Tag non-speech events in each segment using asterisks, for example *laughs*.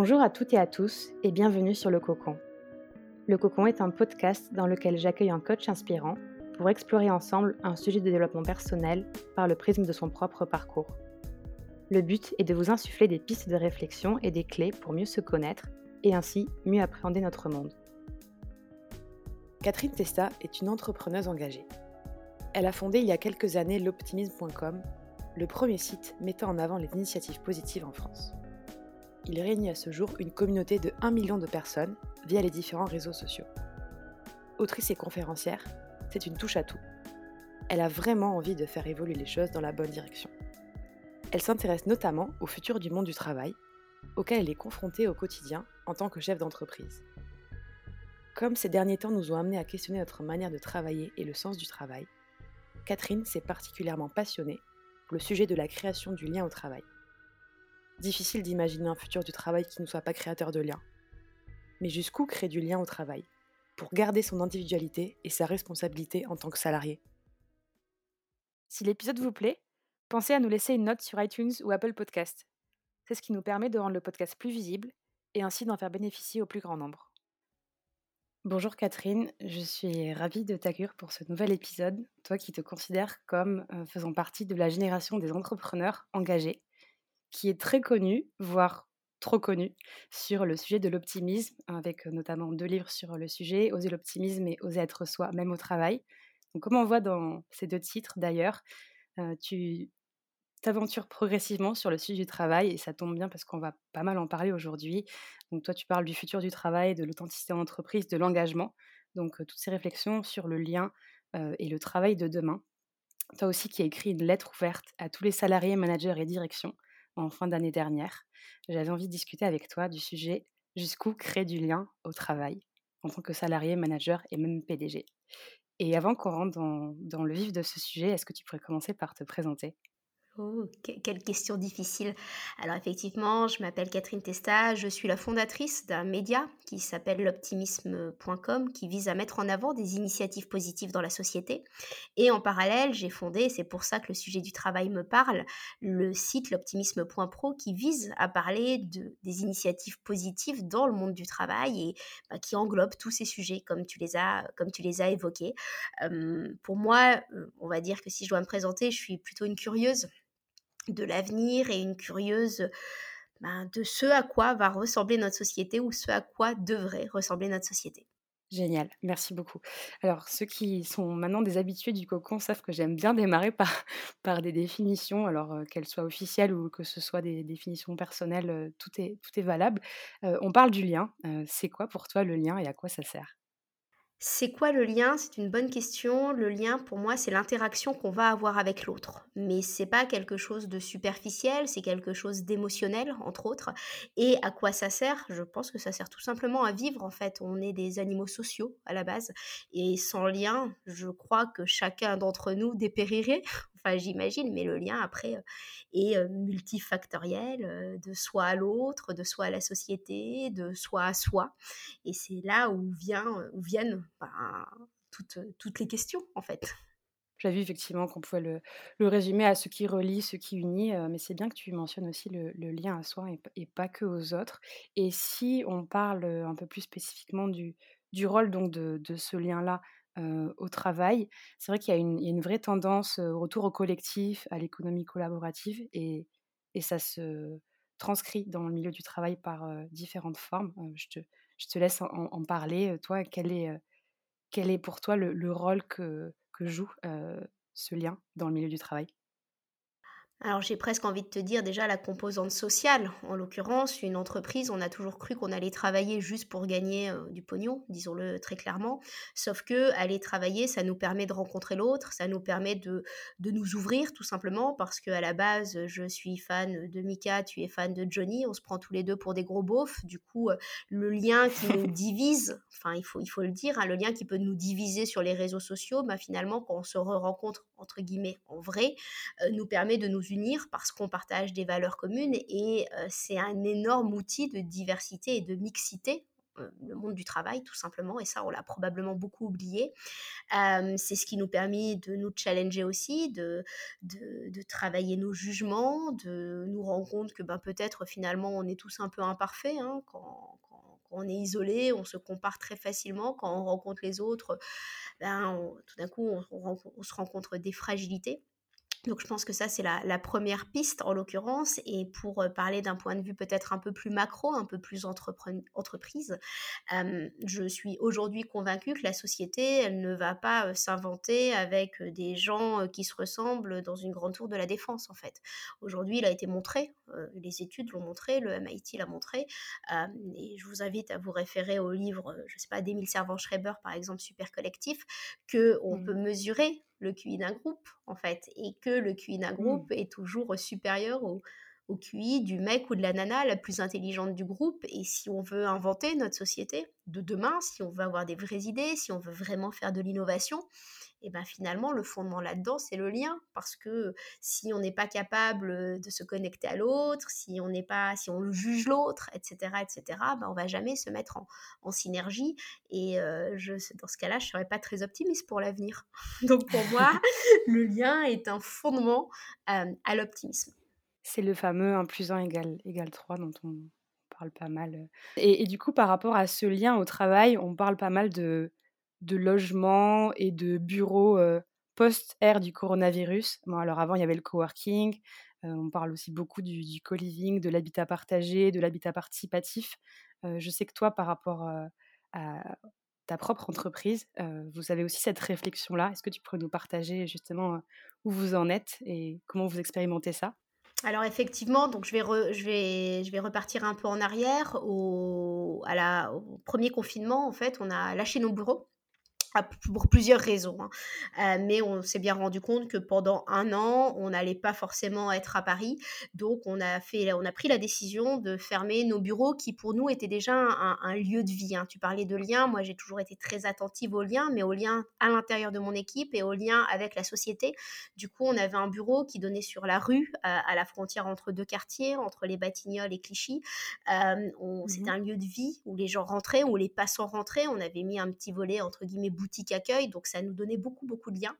Bonjour à toutes et à tous et bienvenue sur Le Cocon. Le Cocon est un podcast dans lequel j'accueille un coach inspirant pour explorer ensemble un sujet de développement personnel par le prisme de son propre parcours. Le but est de vous insuffler des pistes de réflexion et des clés pour mieux se connaître et ainsi mieux appréhender notre monde. Catherine Testa est une entrepreneuse engagée. Elle a fondé il y a quelques années l'optimisme.com, le premier site mettant en avant les initiatives positives en France il réunit à ce jour une communauté de 1 million de personnes via les différents réseaux sociaux. Autrice et conférencière, c'est une touche à tout. Elle a vraiment envie de faire évoluer les choses dans la bonne direction. Elle s'intéresse notamment au futur du monde du travail, auquel elle est confrontée au quotidien en tant que chef d'entreprise. Comme ces derniers temps nous ont amenés à questionner notre manière de travailler et le sens du travail, Catherine s'est particulièrement passionnée pour le sujet de la création du lien au travail. Difficile d'imaginer un futur du travail qui ne soit pas créateur de liens. Mais jusqu'où créer du lien au travail? Pour garder son individualité et sa responsabilité en tant que salarié. Si l'épisode vous plaît, pensez à nous laisser une note sur iTunes ou Apple Podcast. C'est ce qui nous permet de rendre le podcast plus visible et ainsi d'en faire bénéficier au plus grand nombre. Bonjour Catherine, je suis ravie de t'accueillir pour ce nouvel épisode, toi qui te considères comme euh, faisant partie de la génération des entrepreneurs engagés qui est très connu, voire trop connu, sur le sujet de l'optimisme, avec notamment deux livres sur le sujet, Oser l'optimisme et Oser être soi, même au travail. Donc, comme on voit dans ces deux titres d'ailleurs, tu t'aventures progressivement sur le sujet du travail et ça tombe bien parce qu'on va pas mal en parler aujourd'hui. Donc, toi, tu parles du futur du travail, de l'authenticité en entreprise, de l'engagement. Donc, toutes ces réflexions sur le lien et le travail de demain. Toi aussi qui as écrit une lettre ouverte à tous les salariés, managers et directions en fin d'année dernière. J'avais envie de discuter avec toi du sujet jusqu'où créer du lien au travail en tant que salarié, manager et même PDG. Et avant qu'on rentre dans, le vif de ce sujet, est-ce que tu pourrais commencer par te présenter? Oh, quelle question difficile. Alors effectivement, je m'appelle Catherine Testa, je suis la fondatrice d'un média qui s'appelle l'optimisme.com qui vise à mettre en avant des initiatives positives dans la société. Et en parallèle, j'ai fondé, c'est pour ça que le sujet du travail me parle, le site l'optimisme.pro qui vise à parler de, des initiatives positives dans le monde du travail et bah, qui englobe tous ces sujets comme tu les as, comme tu les as évoqués. pour moi, on va dire que si je dois me présenter, je suis plutôt une curieuse de l'avenir et une curieuse ben, de ce à quoi va ressembler notre société ou ce à quoi devrait ressembler notre société. Génial, merci beaucoup. Alors, ceux qui sont maintenant des habitués du cocon savent que j'aime bien démarrer par, *laughs* par des définitions, alors qu'elles soient officielles ou que ce soit des définitions personnelles, tout, est, tout est valable. on parle du lien. c'est quoi pour toi le lien et à quoi ça sert? C'est quoi le lien? C'est une bonne question. Le lien, pour moi, c'est l'interaction qu'on va avoir avec l'autre. Mais c'est pas quelque chose de superficiel, c'est quelque chose d'émotionnel, entre autres. Et à quoi ça sert? Je pense que ça sert tout simplement à vivre, en fait. On est des animaux sociaux à la base. Et sans lien, je crois que chacun d'entre nous dépérirait. J'imagine, mais le lien après euh, est euh, multifactoriel, euh, de soi à l'autre, de soi à la société, de soi à soi. Et c'est là où, viennent ben, toutes, les questions, en fait. J'ai vu effectivement qu'on pouvait le, résumer à ce qui relie, ce qui unit, mais c'est bien que tu mentionnes aussi le, lien à soi et, pas que aux autres. Et si on parle un peu plus spécifiquement du, rôle donc de ce lien-là au travail, c'est vrai qu'il y, a une vraie tendance au retour au collectif, à l'économie collaborative, et, ça se transcrit dans le milieu du travail par différentes formes. je, te, laisse en, parler. Toi, quel est, pour toi le, le rôle que joue ce lien dans le milieu du travail? Alors j'ai presque envie de te dire déjà la composante sociale. En l'occurrence, une entreprise, on a toujours cru qu'on allait travailler juste pour gagner euh, du pognon, disons-le très clairement. Sauf que aller travailler, ça nous permet de rencontrer l'autre, ça nous permet de, de nous ouvrir tout simplement parce que à la base, je suis fan de Mika, tu es fan de Johnny, on se prend tous les deux pour des gros beaufs. Du coup, euh, le lien qui nous *laughs* divise, enfin il faut, il faut le dire, hein, le lien qui peut nous diviser sur les réseaux sociaux, bah, finalement quand on se rencontre entre guillemets en vrai, euh, nous permet de nous unir parce qu'on partage des valeurs communes et c'est un énorme outil de diversité et de mixité le monde du travail, tout simplement, et ça, on l'a probablement beaucoup oublié. c'est ce qui nous permet de nous challenger aussi, de, de, travailler nos jugements, de nous rendre compte que ben, peut-être finalement on est tous un peu imparfaits hein, quand, on est isolé, on se compare très facilement. Quand on rencontre les autres, ben, tout d'un coup, on, se rencontre des fragilités. Donc je pense que ça, c'est la, première piste en l'occurrence. Et pour euh, parler d'un point de vue peut-être un peu plus macro, un peu plus entreprise, je suis aujourd'hui convaincue que la société, elle ne va pas euh, s'inventer avec euh, des gens qui se ressemblent dans une grande tour de la défense, en fait. Aujourd'hui, il a été montré, les études l'ont montré, le MIT l'a montré. et je vous invite à vous référer au livre, je ne sais pas, d'Émile Servan-Schreiber, par exemple, Super Collectif, qu'on mmh. peut mesurer le QI d'un groupe, en fait, et que le QI d'un mmh. groupe est toujours supérieur au, au QI du mec ou de la nana la plus intelligente du groupe. Et si on veut inventer notre société de demain, si on veut avoir des vraies idées, si on veut vraiment faire de l'innovation, et ben finalement le fondement là-dedans c'est le lien parce que si on n'est pas capable de se connecter à l'autre, si on n'est pas, si on juge l'autre, etc., etc., ben on va jamais se mettre en, synergie. Et euh, je, dans ce cas-là, je serais pas très optimiste pour l'avenir. *laughs* Donc pour moi, *laughs* le lien est un fondement euh, à l'optimisme. C'est le fameux 1 plus 1 égale, égale 3 dont on parle pas mal. Et, et, du coup, par rapport à ce lien au travail, on parle pas mal de de logements et de bureaux post-ère du coronavirus. Alors avant, il y avait le coworking. on parle aussi beaucoup du, co-living, de l'habitat partagé, de l'habitat participatif. je sais que toi, par rapport à ta propre entreprise, vous avez aussi cette réflexion-là. Est-ce que tu pourrais nous partager justement où vous en êtes et comment vous expérimentez ça? Alors effectivement, donc je vais, je, vais, je vais repartir un peu en arrière. Au, au premier confinement, en fait, on a lâché nos bureaux pour plusieurs raisons. Hein. Euh, mais on s'est bien rendu compte que pendant un an, on n'allait pas forcément être à Paris. Donc, on a, fait, on a pris la décision de fermer nos bureaux qui, pour nous, étaient déjà un, lieu de vie. Hein. Tu parlais de liens. Moi, j'ai toujours été très attentive aux liens, mais aux liens à l'intérieur de mon équipe et aux liens avec la société. Du coup, on avait un bureau qui donnait sur la rue, à la frontière entre deux quartiers, entre les Batignolles et Clichy. Euh, mmh c'était un lieu de vie où les gens rentraient, où les passants rentraient. On avait mis un petit volet, entre guillemets, boutique accueil, donc ça nous donnait beaucoup, beaucoup de liens.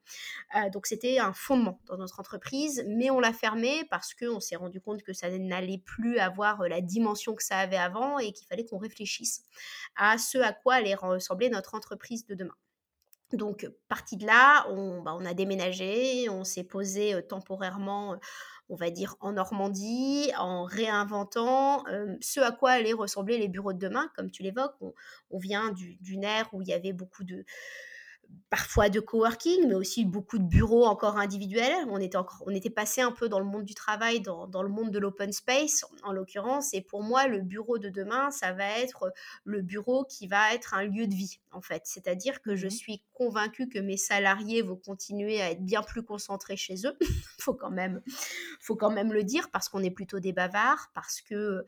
Euh, donc c'était un fondement dans notre entreprise, mais on l'a fermé parce qu'on s'est rendu compte que ça n'allait plus avoir euh, la dimension que ça avait avant et qu'il fallait qu'on réfléchisse à ce à quoi allait ressembler notre entreprise de demain. Donc, parti de là, on, bah, on a déménagé, on s'est posé temporairement, on va dire, en Normandie, en réinventant ce à quoi allaient ressembler les bureaux de demain. Comme tu l'évoques, on, on, vient d'une ère où il y avait beaucoup de, parfois de coworking, mais aussi beaucoup de bureaux encore individuels. On était, encore, on était passé un peu dans le monde du travail, dans, dans le monde de l'open space, en l'occurrence. Et pour moi, le bureau de demain, ça va être le bureau qui va être un lieu de vie, en fait. C'est-à-dire que je mmh suis convaincue que mes salariés vont continuer à être bien plus concentrés chez eux. *laughs* faut quand même, faut quand même le dire, parce qu'on est plutôt des bavards, parce que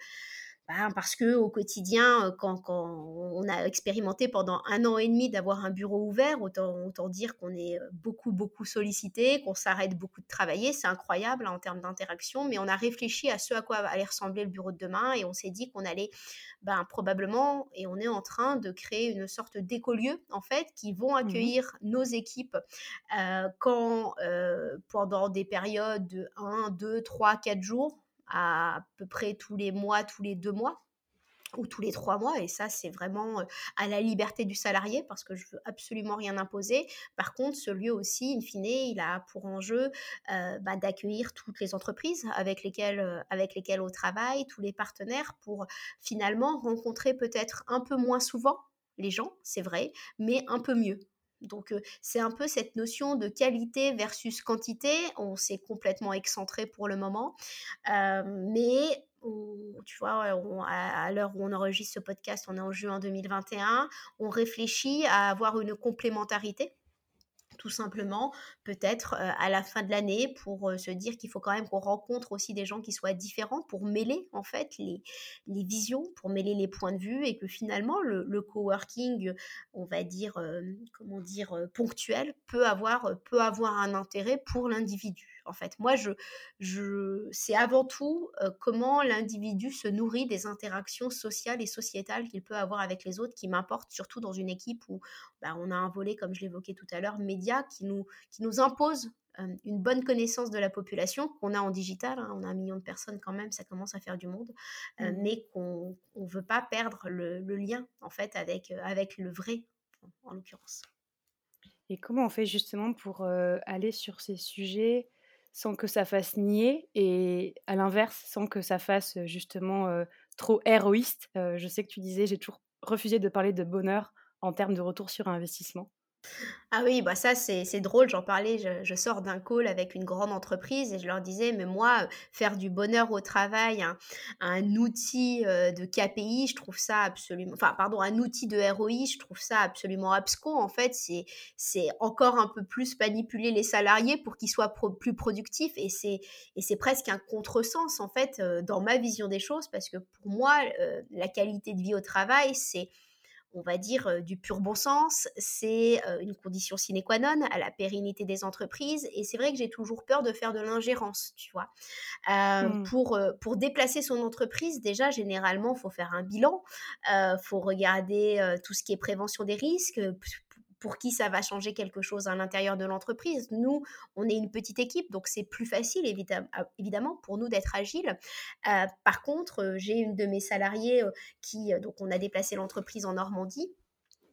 ben, parce que au quotidien, euh, quand, on a expérimenté pendant un an et demi d'avoir un bureau ouvert, autant, autant dire qu'on est euh, beaucoup, beaucoup sollicité, qu'on s'arrête beaucoup de travailler. C'est incroyable hein, en termes d'interaction, mais on a réfléchi à ce à quoi allait ressembler le bureau de demain et on s'est dit qu'on allait ben, probablement, et on est en train de créer une sorte d'écolieu, en fait, qui vont mmh accueillir nos équipes euh, quand, pendant des périodes de 1, 2, 3, 4 jours, à, peu près tous les mois, tous les deux mois ou tous les trois mois, et ça c'est vraiment à la liberté du salarié parce que je veux absolument rien imposer. Par contre, ce lieu aussi, in fine, il a pour enjeu bah, d'accueillir toutes les entreprises avec lesquelles, avec lesquelles on travaille, tous les partenaires pour finalement rencontrer peut-être un peu moins souvent les gens, c'est vrai, mais un peu mieux. Donc c'est un peu cette notion de qualité versus quantité. On s'est complètement excentré pour le moment, mais tu vois, à, l'heure où on enregistre ce podcast, on est en juin 2021, on réfléchit à avoir une complémentarité tout simplement, peut-être euh, à la fin de l'année, pour euh, se dire qu'il faut quand même qu'on rencontre aussi des gens qui soient différents pour mêler en fait les, visions, pour mêler les points de vue et que finalement le, le coworking, on va dire, euh, comment dire, ponctuel, peut avoir, peut avoir un intérêt pour l'individu. En fait. Moi, je, je, c'est avant tout comment l'individu se nourrit des interactions sociales et sociétales qu'il peut avoir avec les autres qui m'importe, surtout dans une équipe où bah, on a un volet, comme je l'évoquais tout à l'heure, média, qui nous, qui nous impose une bonne connaissance de la population qu'on a en digital. Hein. on a un million de personnes quand même, ça commence à faire du monde, mmh. mais qu'on ne veut pas perdre le, lien en fait avec, avec le vrai, en, l'occurrence. Et comment on fait justement pour aller sur ces sujets sans que ça fasse nier et à l'inverse, sans que ça fasse justement trop héroïste Je sais que tu disais, j'ai toujours refusé de parler de bonheur en termes de retour sur investissement. Ah oui, bah ça c'est drôle, j'en parlais, je, sors d'un call avec une grande entreprise et je leur disais, mais moi, faire du bonheur au travail, un, outil euh, de KPI, je trouve ça absolument, enfin pardon, un outil de ROI, je trouve ça absolument abscon. En fait, c'est encore un peu plus manipuler les salariés pour qu'ils soient plus productifs et c'est presque un contresens en fait euh, dans ma vision des choses parce que pour moi, euh, la qualité de vie au travail, c'est on va dire, du pur bon sens. C'est une condition sine qua non à la pérennité des entreprises. Et c'est vrai que j'ai toujours peur de faire de l'ingérence, tu vois? Mmh. pour, pour déplacer son entreprise, déjà, généralement, il faut faire un bilan. Il faut regarder tout ce qui est prévention des risques, pour qui ça va changer quelque chose à l'intérieur de l'entreprise. Nous, on est une petite équipe, donc c'est plus facile évidemment pour nous d'être agile. Euh, par contre, euh, j'ai une de mes salariés euh, qui, donc on a déplacé l'entreprise en Normandie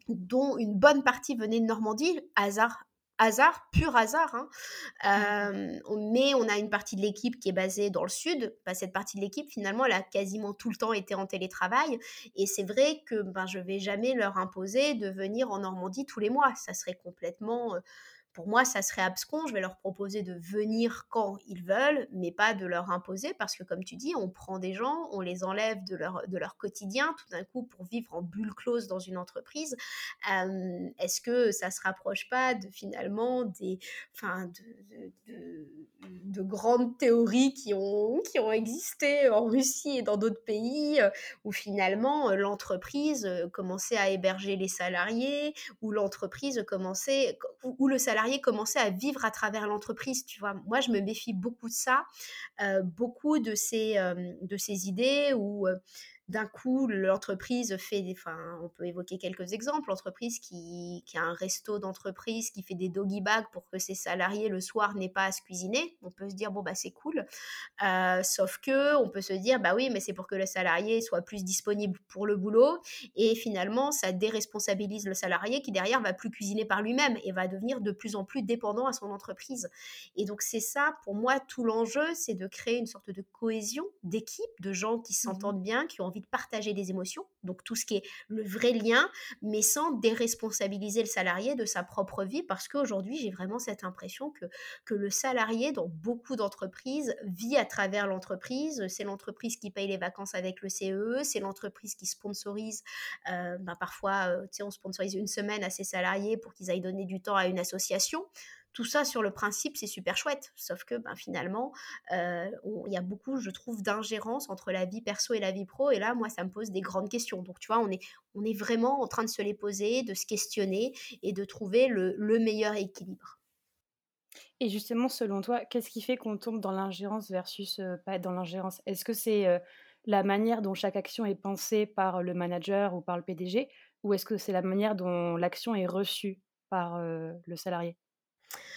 dont une bonne partie venait de Normandie, hasard hasard, pur hasard. Hein. Mmh. mais on a une partie de l'équipe qui est basée dans le sud. Bah, cette partie de l'équipe, finalement, elle a quasiment tout le temps été en télétravail. Et c'est vrai que ben, je ne vais jamais leur imposer de venir en Normandie tous les mois. Ça serait complètement pour moi, ça serait abscon. Je vais leur proposer de venir quand ils veulent, mais pas de leur imposer parce que, comme tu dis, on prend des gens, on les enlève de leur, de leur quotidien tout d'un coup pour vivre en bulle close dans une entreprise. Est-ce que ça se rapproche pas de finalement des, enfin, de, de, grandes théories qui ont, qui ont existé en Russie et dans d'autres pays où finalement l'entreprise commençait à héberger les salariés, où l'entreprise commençait, où le salarié commencer à vivre à travers l'entreprise, tu vois. Moi, je me méfie beaucoup de ça, euh, beaucoup de ces, euh, de ces idées où d'un coup, l'entreprise fait des. Enfin, on peut évoquer quelques exemples. L'entreprise qui, qui, a un resto d'entreprise qui fait des doggy bags pour que ses salariés le soir n'aient pas à se cuisiner. On peut se dire, bon, bah, c'est cool. Euh, sauf que, on peut se dire, bah oui, mais c'est pour que le salarié soit plus disponible pour le boulot. Et finalement, ça déresponsabilise le salarié qui, derrière, va plus cuisiner par lui-même et va devenir de plus en plus dépendant à son entreprise. Et donc, c'est ça, pour moi, tout l'enjeu, c'est de créer une sorte de cohésion d'équipe, de gens qui mmh s'entendent bien, qui ont envie de partager des émotions, donc tout ce qui est le vrai lien, mais sans déresponsabiliser le salarié de sa propre vie, parce qu'aujourd'hui, j'ai vraiment cette impression que, le salarié, dans beaucoup d'entreprises, vit à travers l'entreprise. C'est l'entreprise qui paye les vacances avec le CE, e, c'est l'entreprise qui sponsorise, euh, bah, parfois, euh, on sponsorise une semaine à ses salariés pour qu'ils aillent donner du temps à une association. Tout ça, sur le principe, c'est super chouette. Sauf que ben, finalement, euh, il y a beaucoup, je trouve, d'ingérence entre la vie perso et la vie pro. Et là, moi, ça me pose des grandes questions. Donc, tu vois, on est, vraiment en train de se les poser, de se questionner et de trouver le, meilleur équilibre. Et justement, selon toi, qu'est-ce qui fait qu'on tombe dans l'ingérence versus euh, pas dans l'ingérence? Est-ce que c'est euh, la manière dont chaque action est pensée par le manager ou par le PDG Ou est-ce que c'est la manière dont l'action est reçue par le salarié?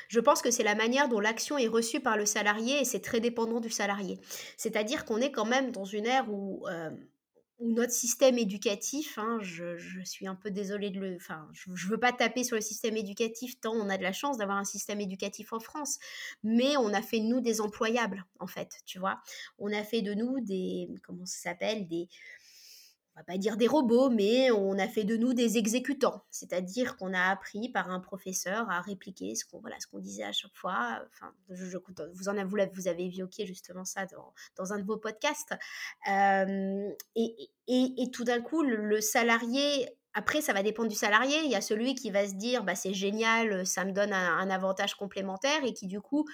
Je pense que c'est la manière dont l'action est reçue par le salarié et c'est très dépendant du salarié. C'est-à-dire qu'on est quand même dans une ère où, euh, notre système éducatif, hein, je, suis un peu désolée de le... Enfin, je ne veux pas taper sur le système éducatif tant on a de la chance d'avoir un système éducatif en France, mais on a fait de nous des employables, en fait, tu vois. On a fait de nous des... Comment ça s'appelle Des on va pas dire des robots, mais on a fait de nous des exécutants. C'est-à-dire qu'on a appris par un professeur à répliquer ce qu'on voilà, disait à chaque fois. Enfin, je, vous, en avez, vous, avez évoqué justement ça dans, un de vos podcasts. Euh, et, tout d'un coup, le, salarié après, ça va dépendre du salarié. Il y a celui qui va se dire, bah, c'est génial, ça me donne un, un, avantage complémentaire et qui, du coup,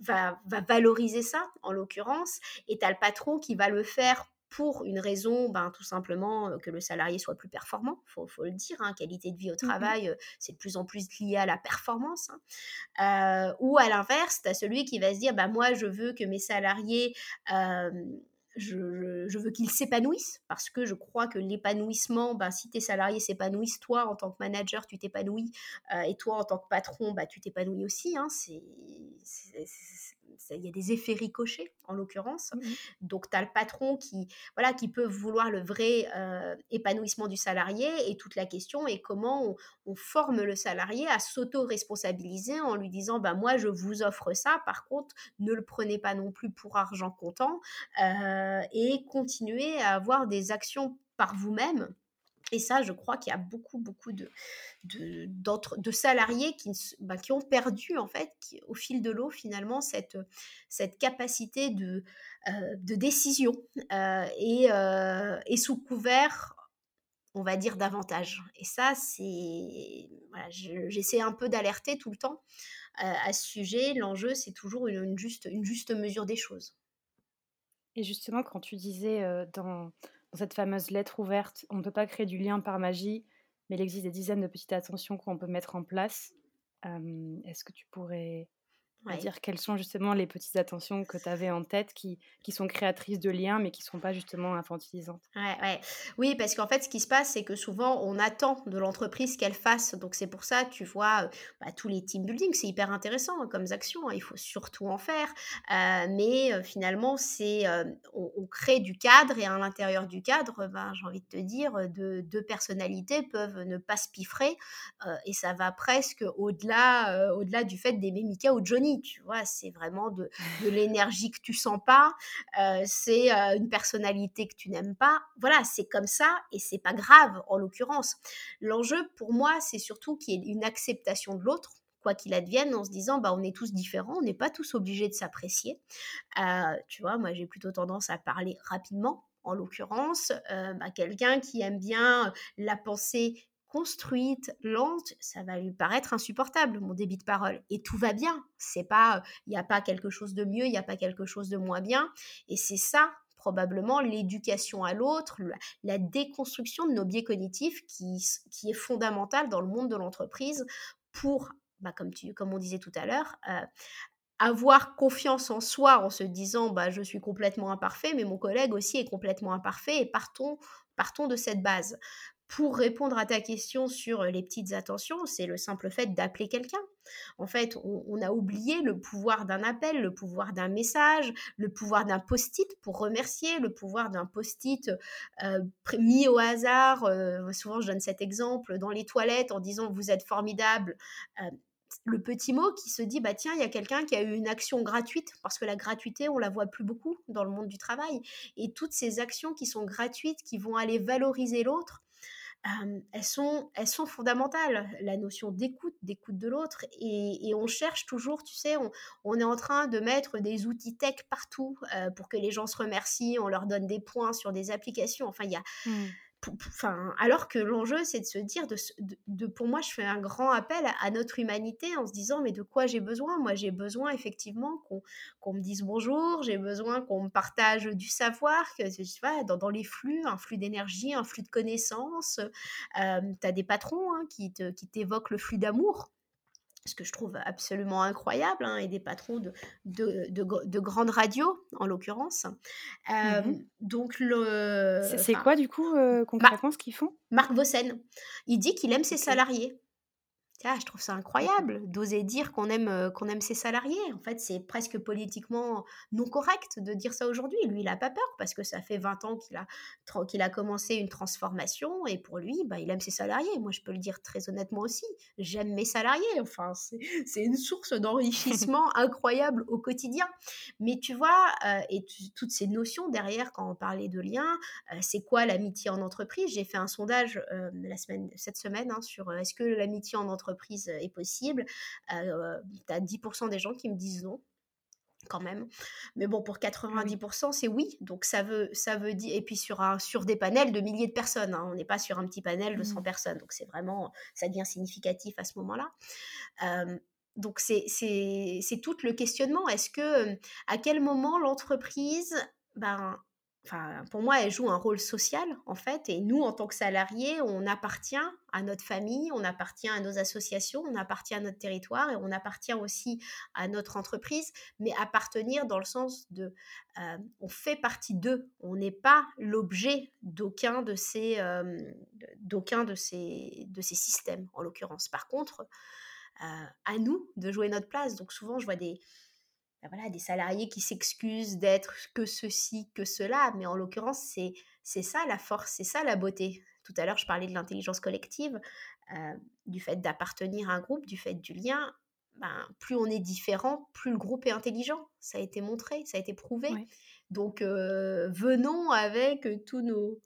va, va valoriser ça, en l'occurrence. Et tu as le patron qui va le faire pour une raison, ben, tout simplement que le salarié soit plus performant, il faut, le dire, hein, qualité de vie au mmh travail, c'est de plus en plus lié à la performance. Hein. ou à l'inverse, tu as celui qui va se dire, bah, moi je veux que mes salariés je, veux qu'ils s'épanouissent parce que je crois que l'épanouissement, ben, si tes salariés s'épanouissent, toi en tant que manager, tu t'épanouis euh, et toi en tant que patron, bah, tu t'épanouis aussi. Hein, c'est, il y a des effets ricochets en l'occurrence. Mmh Donc tu as le patron qui voilà qui peut vouloir le vrai euh, épanouissement du salarié et toute la question est comment on, forme le salarié à s'auto-responsabiliser en lui disant bah moi je vous offre ça. Par contre ne le prenez pas non plus pour argent comptant euh, et continuez à avoir des actions par vous-même et ça, je crois qu'il y a beaucoup, beaucoup de, de, de salariés qui, bah, qui ont perdu, en fait, au fil de l'eau, finalement, cette, cette capacité de, euh, de décision euh, et, euh, et, sous couvert, on va dire, davantage. Et ça, c'est. J'essaie un peu d'alerter tout le temps à ce sujet. L'enjeu, c'est toujours une, juste, une juste mesure des choses. Et justement, quand tu disais dans cette fameuse lettre ouverte, on ne peut pas créer du lien par magie, mais il existe des dizaines de petites attentions qu'on peut mettre en place. Est-ce que tu pourrais dire quelles sont justement les petites attentions que tu avais en tête qui, qui sont créatrices de liens mais qui ne sont pas justement infantilisantes ouais, ouais. Oui, parce qu'en fait, ce qui se passe, c'est que souvent, on attend de l'entreprise qu'elle fasse. Donc, c'est pour ça, tu vois, euh, bah, tous les team building, c'est hyper intéressant hein, comme action. Hein, il faut surtout en faire. Euh, mais euh, finalement, c'est on, crée du cadre et à l'intérieur du cadre, ben, j'ai envie de te dire, deux, deux personnalités peuvent ne pas se piffrer et ça va presque au-delà au-delà du fait d'aimer Mika ou Johnny tu vois, c'est vraiment de, l'énergie que tu sens pas, euh, c'est euh, une personnalité que tu n'aimes pas. Voilà, c'est comme ça et c'est pas grave en l'occurrence. L'enjeu pour moi, c'est surtout qu'il y ait une acceptation de l'autre quoi qu'il advienne, en se disant bah on est tous différents, on n'est pas tous obligés de s'apprécier. Euh, tu vois, moi j'ai plutôt tendance à parler rapidement. En l'occurrence, bah, quelqu'un qui aime bien la pensée construite, lente, ça va lui paraître insupportable, mon débit de parole. Et tout va bien. C'est pas, il n'y a pas quelque chose de mieux, il n'y a pas quelque chose de moins bien. Et c'est ça, probablement, l'éducation à l'autre, la, déconstruction de nos biais cognitifs qui, qui est fondamentale dans le monde de l'entreprise pour, bah, comme, tu, comme on disait tout à l'heure, euh, avoir confiance en soi en se disant bah, je suis complètement imparfait, mais mon collègue aussi est complètement imparfait et partons, partons de cette base pour répondre à ta question sur les petites attentions, c'est le simple fait d'appeler quelqu'un. En fait, on, a oublié le pouvoir d'un appel, le pouvoir d'un message, le pouvoir d'un post-it pour remercier, le pouvoir d'un post-it mis au hasard. souvent, je donne cet exemple dans les toilettes en disant vous êtes formidable le petit mot qui se dit bah tiens il y a quelqu'un qui a eu une action gratuite parce que la gratuité on la voit plus beaucoup dans le monde du travail et toutes ces actions qui sont gratuites qui vont aller valoriser l'autre elles, sont, elles sont fondamentales. La notion d'écoute, d'écoute de l'autre. Et, on cherche toujours, tu sais, on, est en train de mettre des outils tech partout pour que les gens se remercient, on leur donne des points sur des applications. Enfin, il y a... Mmh alors que l'enjeu, c'est de se dire, de, pour moi, je fais un grand appel à, notre humanité en se disant, mais de quoi j'ai besoin? Moi, j'ai besoin effectivement qu'on me dise bonjour, j'ai besoin qu'on me partage du savoir, dans les flux, un flux d'énergie, un flux de connaissances. Euh, tu as des patrons hein, qui t'évoquent le flux d'amour ce que je trouve absolument incroyable, hein, et des patrons de, de, de, grandes radios, en l'occurrence. Mmh donc, le. C'est quoi, du coup, euh, concrètement, ce qu'ils font? Marc Vossen. Il dit qu'il aime ses salariés je trouve ça incroyable d'oser dire qu'on aime, euh, qu'on aime ses salariés. En fait, c'est presque politiquement non correct de dire ça aujourd'hui. Lui, il n'a pas peur parce que ça fait 20 ans qu'il a, qu'il a commencé une transformation et pour lui, bah, il aime ses salariés. Moi, je peux le dire très honnêtement aussi. J'aime mes salariés. Enfin, c'est une source d'enrichissement *laughs* incroyable au quotidien. Mais tu vois, euh, et toutes ces notions derrière, quand on parlait de liens, euh, c'est quoi l'amitié en entreprise? J'ai fait un sondage la semaine, cette semaine hein, sur est-ce que l'amitié en entreprise est possible. Euh, tu as 10% des gens qui me disent non quand même. Mais bon, pour 90%, c'est oui. Donc ça veut, ça veut dire. Et puis sur, un, sur des panels de milliers de personnes. Hein. On n'est pas sur un petit panel de 100 mmh. personnes. Donc c'est vraiment. Ça devient significatif à ce moment-là. donc c'est tout le questionnement. Est-ce que. À quel moment l'entreprise. Ben, enfin, pour moi, elle joue un rôle social, en fait. Et nous, en tant que salariés, on appartient à notre famille, on appartient à nos associations, on appartient à notre territoire et on appartient aussi à notre entreprise, mais appartenir dans le sens de, euh, on fait partie d'eux. On n'est pas l'objet d'aucun de ces, euh, de ces, de ces systèmes, en l'occurrence. Par contre, euh, à nous de jouer notre place. Donc souvent, je vois des, voilà, des salariés qui s'excusent d'être que ceci, que cela, mais en l'occurrence, c'est, c'est ça la force, c'est ça la beauté. Tout à l'heure, je parlais de l'intelligence collective, euh, du fait d'appartenir à un groupe, du fait du lien. Ben, plus on est différent, plus le groupe est intelligent. Ça a été montré, ça a été prouvé. Donc, euh, venons avec tous nos,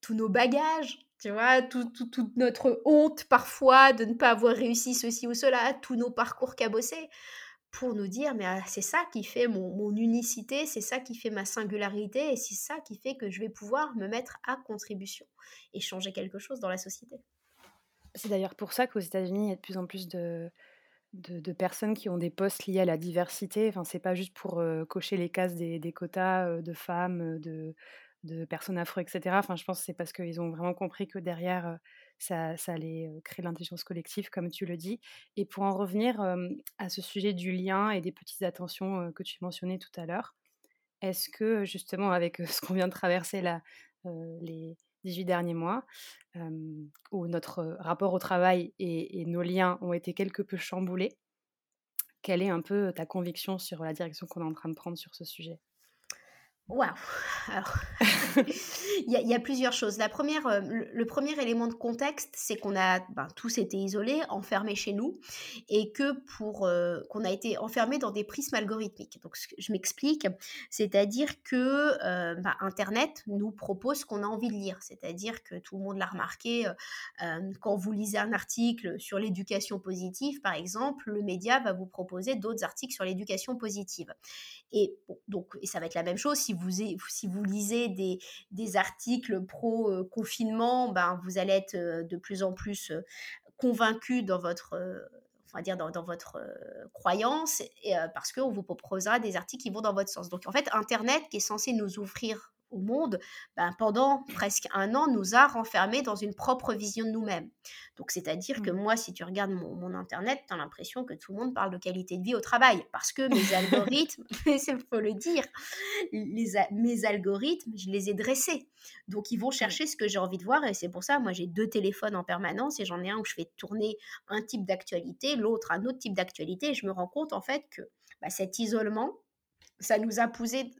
tous nos bagages, tu vois, toute notre honte parfois de ne pas avoir réussi ceci ou cela, tous nos parcours cabossés, pour nous dire, mais ah, c'est ça qui fait mon, unicité, c'est ça qui fait ma singularité, et c'est ça qui fait que je vais pouvoir me mettre à contribution et changer quelque chose dans la société. C'est d'ailleurs pour ça qu'aux États-Unis, il y a de plus en plus de, personnes qui ont des postes liés à la diversité. Enfin, c'est pas juste pour euh, cocher les cases des, quotas euh, de femmes, de, de personnes afro, etc. Enfin, je pense que c'est parce qu'ils ont vraiment compris que derrière, ça, allait créer l'intelligence collective, comme tu le dis. Et pour en revenir à ce sujet du lien et des petites attentions que tu mentionnais tout à l'heure, est-ce que justement, avec ce qu'on vient de traverser là, les 18 derniers mois, où notre rapport au travail et, nos liens ont été quelque peu chamboulés, quelle est un peu ta conviction sur la direction qu'on est en train de prendre sur ce sujet? Waouh *laughs* il y, a plusieurs choses. La première, euh, le, premier élément de contexte, c'est qu'on a ben, tous été isolés, enfermés chez nous, et que pour euh, qu'on a été enfermés dans des prismes algorithmiques. Donc, je m'explique, c'est-à-dire que euh, ben, Internet nous propose ce qu'on a envie de lire. C'est-à-dire que tout le monde l'a remarqué, quand vous lisez un article sur l'éducation positive, par exemple, le média va vous proposer d'autres articles sur l'éducation positive. Et donc, et ça va être la même chose si si vous lisez des, articles pro-confinement, ben, vous allez être de plus en plus convaincu dans votre on va dire dans, votre croyance, parce qu'on vous proposera des articles qui vont dans votre sens. Donc en fait, Internet qui est censé nous ouvrir au monde, ben, pendant presque un an, nous a renfermés dans une propre vision de nous-mêmes. Donc, c'est-à-dire que mmh. moi, si tu regardes mon, Internet, tu as l'impression que tout le monde parle de qualité de vie au travail, parce que mes algorithmes, *laughs* il *laughs* faut le dire, les, mes algorithmes, je les ai dressés. Donc, ils vont chercher ce que j'ai envie de voir, et c'est pour ça, moi, j'ai deux téléphones en permanence, et j'en ai un où je fais tourner un type d'actualité, l'autre un autre type d'actualité, et je me rends compte, en fait, que bah, cet isolement, ça nous a poussé,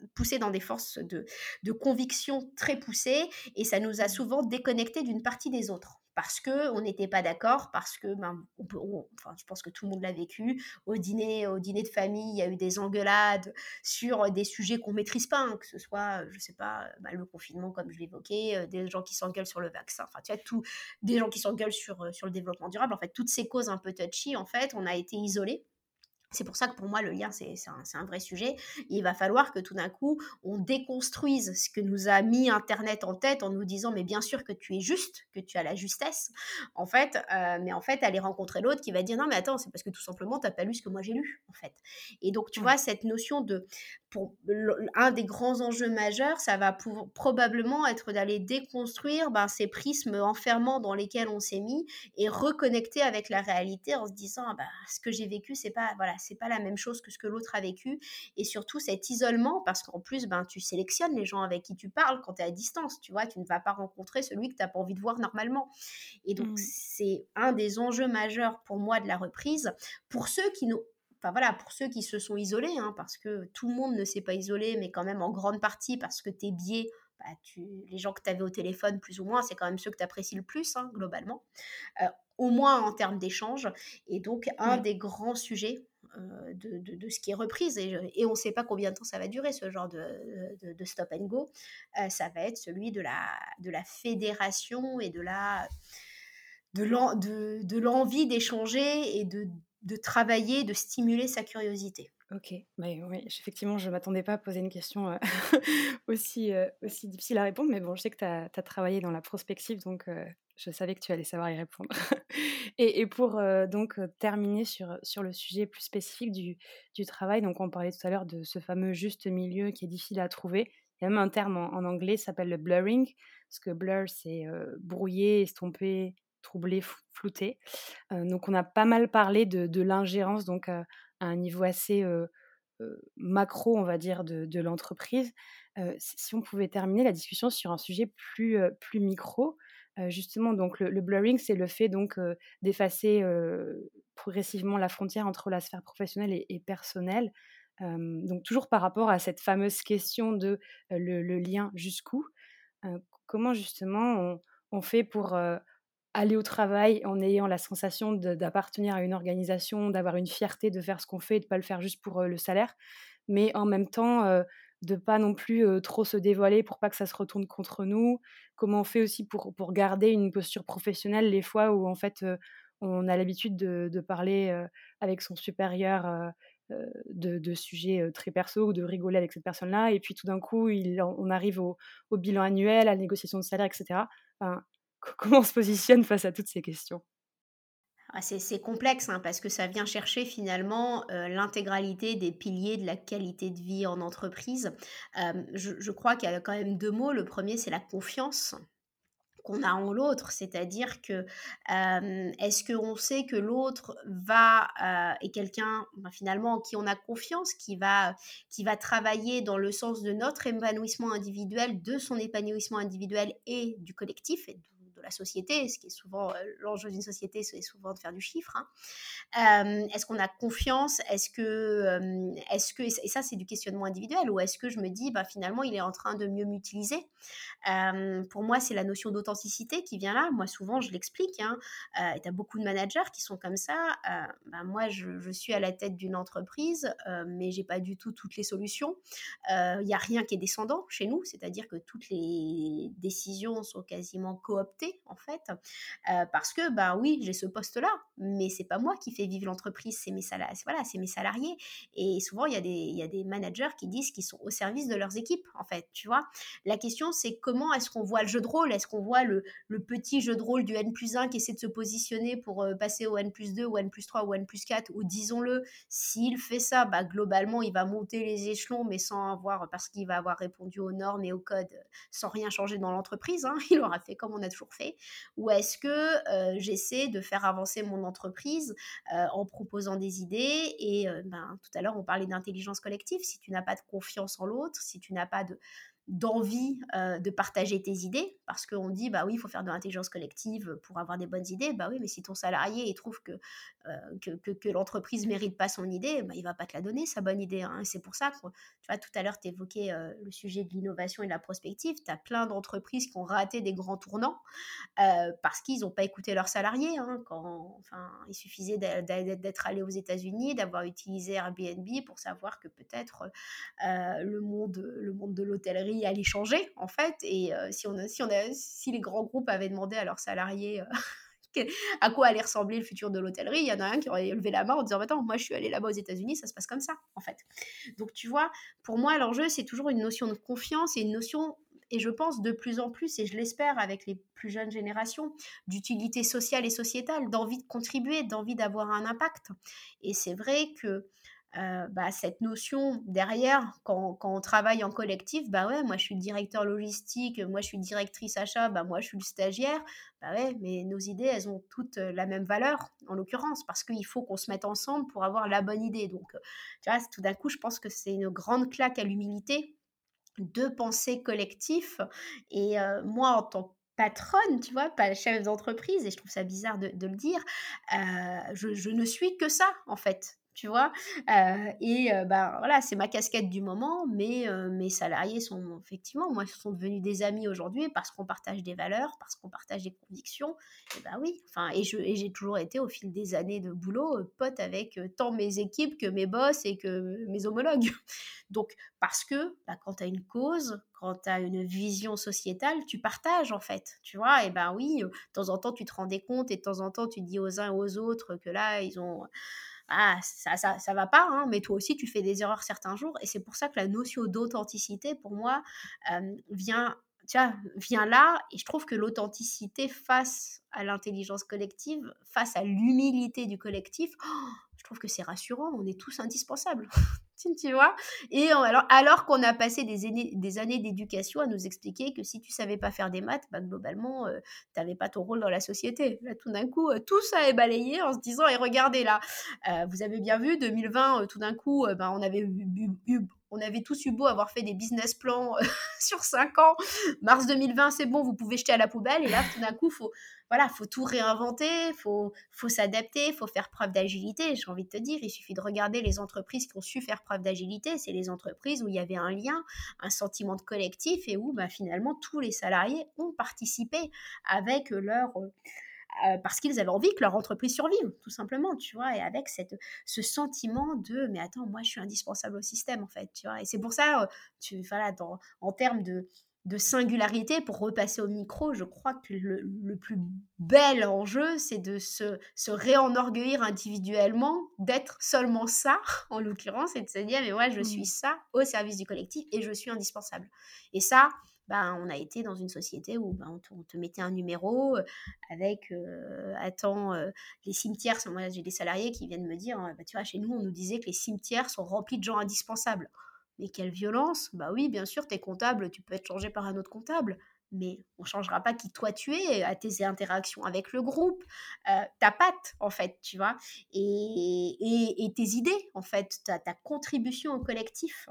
dans des forces de, de, conviction très poussées et ça nous a souvent déconnecté d'une partie des autres parce que on n'était pas d'accord, parce que ben, enfin, je pense que tout le monde l'a vécu. Au dîner, au dîner de famille, il y a eu des engueulades sur des sujets qu'on maîtrise pas, hein, que ce soit, je sais pas, ben, le confinement comme je l'évoquais, euh, des gens qui s'engueulent sur le vaccin, enfin tu vois, tout, des gens qui s'engueulent sur, euh, sur le développement durable. En fait, toutes ces causes un peu touchy, en fait, on a été isolés c'est pour ça que pour moi, le lien, c'est un, vrai sujet. il va falloir que tout d'un coup, on déconstruise ce que nous a mis Internet en tête en nous disant, mais bien sûr que tu es juste, que tu as la justesse, en fait. Euh, mais en fait, aller rencontrer l'autre qui va dire, non, mais attends, c'est parce que tout simplement, tu n'as pas lu ce que moi j'ai lu, en fait. Et donc, tu mmh. vois, cette notion de pour un des grands enjeux majeurs, ça va pour, probablement être d'aller déconstruire ben, ces prismes enfermants dans lesquels on s'est mis et reconnecter avec la réalité en se disant ah, ben, ce que j'ai vécu c'est pas voilà c'est pas la même chose que ce que l'autre a vécu et surtout cet isolement parce qu'en plus ben tu sélectionnes les gens avec qui tu parles quand tu es à distance tu vois tu ne vas pas rencontrer celui que tu n'as pas envie de voir normalement et donc mmh. c'est un des enjeux majeurs pour moi de la reprise pour ceux qui n'ont enfin voilà, pour ceux qui se sont isolés, hein, parce que tout le monde ne s'est pas isolé, mais quand même en grande partie parce que tes biais, bah, tu, les gens que tu avais au téléphone, plus ou moins, c'est quand même ceux que tu apprécies le plus, hein, globalement, euh, au moins en termes d'échange. Et donc, un des grands sujets euh, de, de, ce qui est reprise, et, on ne sait pas combien de temps ça va durer, ce genre de, de stop and go, euh, ça va être celui de la, de la fédération et de la de l'envie d'échanger et de travailler, de stimuler sa curiosité. Ok, mais oui, effectivement, je ne m'attendais pas à poser une question euh, *laughs* aussi, aussi difficile à répondre, mais bon, je sais que tu as, travaillé dans la prospective, donc je savais que tu allais savoir y répondre. *laughs* et, pour donc terminer sur, sur le sujet plus spécifique du, du travail, donc on parlait tout à l'heure de ce fameux juste milieu qui est difficile à trouver, Il y a même un terme en, anglais, ça s'appelle le blurring, parce que blur, c'est brouiller, estomper, troubler, flouter. donc, on a pas mal parlé de, l'ingérence, donc à un niveau assez macro, on va dire, de, l'entreprise. si on pouvait terminer la discussion sur un sujet plus, plus micro, justement, donc le, blurring, c'est le fait donc d'effacer progressivement la frontière entre la sphère professionnelle et, personnelle. donc toujours par rapport à cette fameuse question de le, lien jusqu'où. comment justement on, fait pour aller au travail en ayant la sensation d'appartenir à une organisation, d'avoir une fierté de faire ce qu'on fait et de ne pas le faire juste pour le salaire, mais en même temps de pas non plus trop se dévoiler pour pas que ça se retourne contre nous. Comment on fait aussi pour, pour garder une posture professionnelle les fois où en fait on a l'habitude de, parler avec son supérieur de, sujets très perso ou de rigoler avec cette personne-là et puis tout d'un coup on arrive au, bilan annuel, à la négociation de salaire, etc. *laughs* comment on se positionne face à toutes ces questions? C'est complexe hein, parce que ça vient chercher finalement l'intégralité des piliers de la qualité de vie en entreprise. je, crois qu'il y a quand même deux mots. Le premier, c'est la confiance qu'on a en l'autre, c'est-à-dire que est-ce qu'on sait que l'autre va est quelqu'un ben, finalement en qui on a confiance, qui va qui va travailler dans le sens de notre épanouissement individuel, de son épanouissement individuel et du collectif la société, ce qui est souvent euh, l'enjeu d'une société, c'est souvent de faire du chiffre. Hein. Euh, est-ce qu'on a confiance? Est-ce que, euh, est-ce que, et ça c'est du questionnement individuel, ou est-ce que je me dis, bah, finalement, il est en train de mieux m'utiliser? Pour moi, c'est la notion d'authenticité qui vient là. Moi, souvent, je l'explique. Hein, tu as beaucoup de managers qui sont comme ça. Bah, moi, je, je, suis à la tête d'une entreprise, mais j'ai pas du tout toutes les solutions. Il n'y a rien qui est descendant chez nous, c'est-à-dire que toutes les décisions sont quasiment cooptées en fait, euh, parce que ben oui, j'ai ce poste-là, mais c'est pas moi qui fais vivre l'entreprise, c'est mes salariés, voilà, c'est mes salariés. Et souvent il y a des il y a des managers qui disent qu'ils sont au service de leurs équipes, en fait, tu vois. La question c'est comment est-ce qu'on voit le jeu de rôle? Est-ce qu'on voit le, le, petit jeu de rôle du N plus 1 qui essaie de se positionner pour euh, passer au N plus 2 ou N plus 3 ou N plus 4 ou disons-le, s'il fait ça, bah, globalement il va monter les échelons mais sans avoir parce qu'il va avoir répondu aux normes et aux codes sans rien changer dans l'entreprise. Hein. *laughs* Il aura fait comme on a toujours ou est-ce que j'essaie de faire avancer mon entreprise en proposant des idées Et ben, tout à l'heure, on parlait d'intelligence collective. Si tu n'as pas de confiance en l'autre, si tu n'as pas de, d'envie de partager tes idées, parce qu'on dit, bah oui, il faut faire de l'intelligence collective pour avoir des bonnes idées, bah oui, mais si ton salarié, il trouve que, que, que, l'entreprise mérite pas son idée, bah, il va pas te la donner, sa bonne idée. Hein. C'est pour ça que, tu vois, tout à l'heure, tu évoquais le sujet de l'innovation et de la prospective, tu as plein d'entreprises qui ont raté des grands tournants parce qu'ils n'ont pas écouté leurs salariés. Hein, quand, enfin, il suffisait d'être allé aux États-Unis, d'avoir utilisé Airbnb pour savoir que peut-être le, monde, le monde de l'hôtellerie aller changer en fait. Et si, on si, on a, si les grands groupes avaient demandé à leurs salariés *laughs* à quoi allait ressembler le futur de l'hôtellerie, il y en a un qui aurait levé la main en disant Attends, moi je suis allé là-bas aux États-Unis, ça se passe comme ça en fait. Donc tu vois, pour moi, l'enjeu c'est toujours une notion de confiance et une notion et je pense de plus en plus, et je l'espère avec les plus jeunes générations, d'utilité sociale et sociétale, d'envie de contribuer, d'envie d'avoir un impact. Et c'est vrai que euh, bah, cette notion derrière, quand, quand, on travaille en collectif, bah ouais, moi je suis directeur logistique, moi je suis directrice achat, bah moi je suis le stagiaire, bah ouais, mais nos idées, elles ont toutes euh, la même valeur, en l'occurrence, parce qu'il faut qu'on se mette ensemble pour avoir la bonne idée. Donc, euh, tu vois, tout d'un coup, je pense que c'est une grande claque à l'humilité de penser collectif. Et moi, en tant que patronne, tu vois, pas chef d'entreprise, et je trouve ça bizarre de, le dire, je, ne suis que ça, en fait tu vois? et ben voilà, c'est ma casquette du moment, mais mes salariés sont effectivement, moi, sont devenus des amis aujourd'hui parce qu'on partage des valeurs, parce qu'on partage des convictions. Et ben oui, enfin, et, j'ai toujours été au fil des années de boulot pote avec tant mes équipes que mes boss et que mes homologues. *laughs* Donc, parce que bah, quand tu as une cause, quand tu as une vision sociétale, tu partages en fait, tu vois? Et ben oui, de temps en temps, tu te rendais compte et de temps en temps, tu dis aux uns et aux autres que là, ils ont ah, ça, ça, ça va pas, hein, mais toi aussi, tu fais des erreurs certains jours. Et c'est pour ça que la notion d'authenticité, pour moi, vient tu vois, vient là. Et je trouve que l'authenticité face à l'intelligence collective, face à l'humilité du collectif, oh, je trouve que c'est rassurant. On est tous indispensables. *laughs* tu vois? Et alors, alors qu'on a passé des années, des années d'éducation à nous expliquer que si tu savais pas faire des maths, bah, globalement, euh, tu n'avais pas ton rôle dans la société. Tout d'un coup, euh, tout ça est balayé en se disant, et regardez là, euh, vous avez bien vu, 2020, tout d'un coup, bah, on avait on avait tous eu beau avoir fait des business plans *laughs* sur 5 ans. Mars 2020, c'est bon, vous pouvez jeter à la poubelle. Et là, tout d'un coup, faut, voilà, faut tout réinventer, faut, faut s'adapter, faut faire preuve d'agilité. J'ai envie de te dire, il suffit de regarder les entreprises qui ont su faire preuve d'agilité. C'est les entreprises où il y avait un lien, un sentiment de collectif et où bah, finalement tous les salariés ont participé avec leur euh, parce qu'ils avaient envie que leur entreprise survive, tout simplement, tu vois, et avec cette, ce sentiment de, mais attends, moi, je suis indispensable au système, en fait, tu vois, et c'est pour ça, euh, tu, voilà, dans, en termes de, de singularité, pour repasser au micro, je crois que le, plus bel enjeu, c'est de se, se réenorgueillir individuellement, d'être seulement ça, *laughs* en l'occurrence, et de se dire, mais moi, je suis mmh. ça au service du collectif et je suis indispensable. Et ça, ben, on a été dans une société où ben, on, te, mettait un numéro avec, attends, les cimetières, moi j'ai des salariés qui viennent me dire, bah, tu vois, chez nous on nous disait que les cimetières sont remplis de gens indispensables. Mais quelle violence Bah oui, bien sûr, t'es comptable, tu peux être changé par un autre comptable, mais on ne changera pas qui toi tu es, à tes interactions avec le groupe, ta patte en fait, tu vois, et, et, tes idées en fait, ta, ta, contribution au collectif.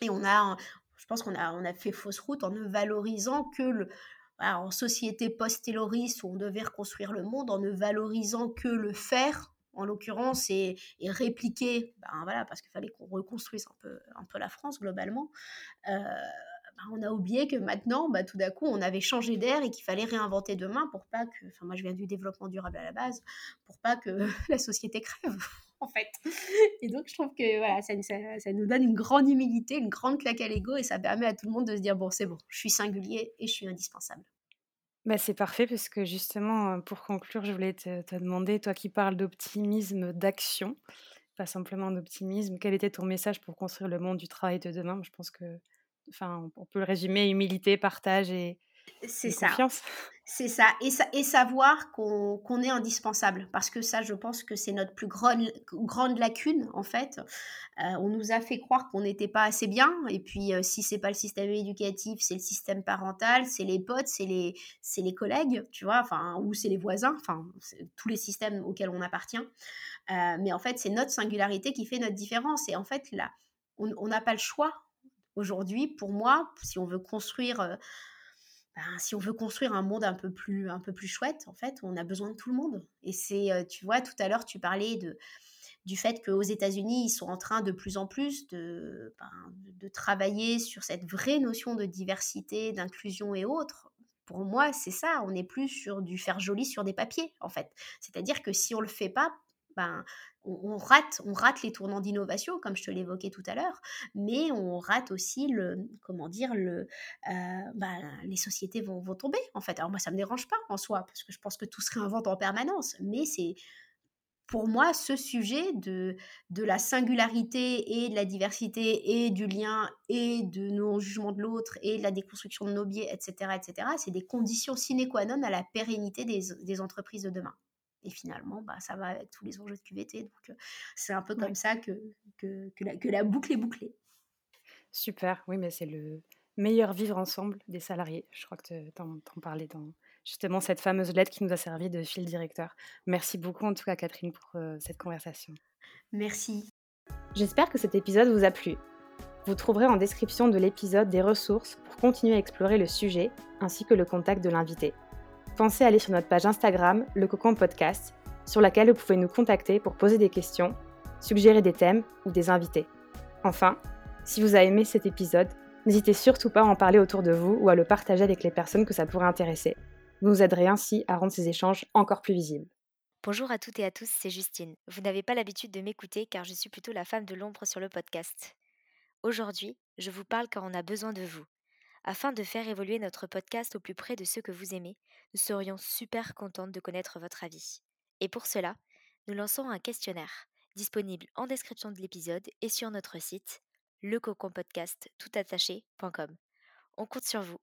Et on a, je pense qu'on a, on a fait fausse route en ne valorisant que le, en société post-tayloristes où on devait reconstruire le monde, en ne valorisant que le faire en l'occurrence, et, répliquer, ben voilà, parce qu'il fallait qu'on reconstruise un peu, un peu la France globalement, euh, ben on a oublié que maintenant, bah, tout d'un coup, on avait changé d'air et qu'il fallait réinventer demain pour pas que, enfin moi je viens du développement durable à la base, pour pas que *laughs* la société crève *laughs* en fait. Et donc je trouve que voilà, ça, ça, nous donne une grande humilité, une grande claque à l'ego et ça permet à tout le monde de se dire bon c'est bon, je suis singulier et je suis indispensable. Bah, c'est parfait parce que justement, pour conclure, je voulais te, te demander, toi qui parles d'optimisme, d'action, pas simplement d'optimisme, quel était ton message pour construire le monde du travail de demain? Je pense que, enfin, on peut le résumer humilité, partage et, c'est ça. C'est ça. Et, et savoir qu'on est indispensable. Parce que ça, je pense que c'est notre plus grande, grande lacune, en fait. Euh, on nous a fait croire qu'on n'était pas assez bien. Et puis, euh, si c'est pas le système éducatif, c'est le système parental, c'est les potes, c'est les, collègues, tu vois, ou c'est les voisins, enfin, tous les systèmes auxquels on appartient. Euh, mais en fait, c'est notre singularité qui fait notre différence. Et en fait, là, on n'a pas le choix aujourd'hui, pour moi, si on veut construire ben, si on veut construire un monde un peu plus un peu plus chouette, en fait, on a besoin de tout le monde. Et c'est, tu vois, tout à l'heure, tu parlais de du fait qu'aux États-Unis, ils sont en train de plus en plus de, ben, de travailler sur cette vraie notion de diversité, d'inclusion et autres. Pour moi, c'est ça. On n'est plus sur du faire joli sur des papiers, en fait. C'est-à-dire que si on le fait pas, ben, on, rate, on rate les tournants d'innovation, comme je te l'évoquais tout à l'heure, mais on rate aussi le, comment dire, le, euh, bah, les sociétés vont, vont, tomber, en fait. Alors moi, ça me dérange pas en soi, parce que je pense que tout se réinvente en permanence, mais c'est pour moi ce sujet de, de la singularité et de la diversité et du lien et de nos jugements de l'autre et de la déconstruction de nos biais, etc., etc., c'est des conditions sine qua non à la pérennité des entreprises de demain. Et finalement, bah, ça va avec tous les enjeux de QVT. Donc, euh, c'est un peu comme ça que, que, que, la, boucle est bouclée. Super, oui, mais c'est le meilleur vivre ensemble des salariés. Je crois que tu en, parlais dans justement cette fameuse lettre qui nous a servi de fil directeur. Merci beaucoup en tout cas Catherine pour euh, cette conversation. Merci. J'espère que cet épisode vous a plu. Vous trouverez en description de l'épisode des ressources pour continuer à explorer le sujet ainsi que le contact de l'invité pensez à aller sur notre page Instagram, le Cocon Podcast, sur laquelle vous pouvez nous contacter pour poser des questions, suggérer des thèmes ou des invités. Enfin, si vous avez aimé cet épisode, n'hésitez surtout pas à en parler autour de vous ou à le partager avec les personnes que ça pourrait intéresser. Vous nous aiderez ainsi à rendre ces échanges encore plus visibles. Bonjour à toutes et à tous, c'est Justine. Vous n'avez pas l'habitude de m'écouter car je suis plutôt la femme de l'ombre sur le podcast. Aujourd'hui, je vous parle car on a besoin de vous. Afin de faire évoluer notre podcast au plus près de ceux que vous aimez, nous serions super contentes de connaître votre avis. Et pour cela, nous lançons un questionnaire disponible en description de l'épisode et sur notre site lecoconpodcast On compte sur vous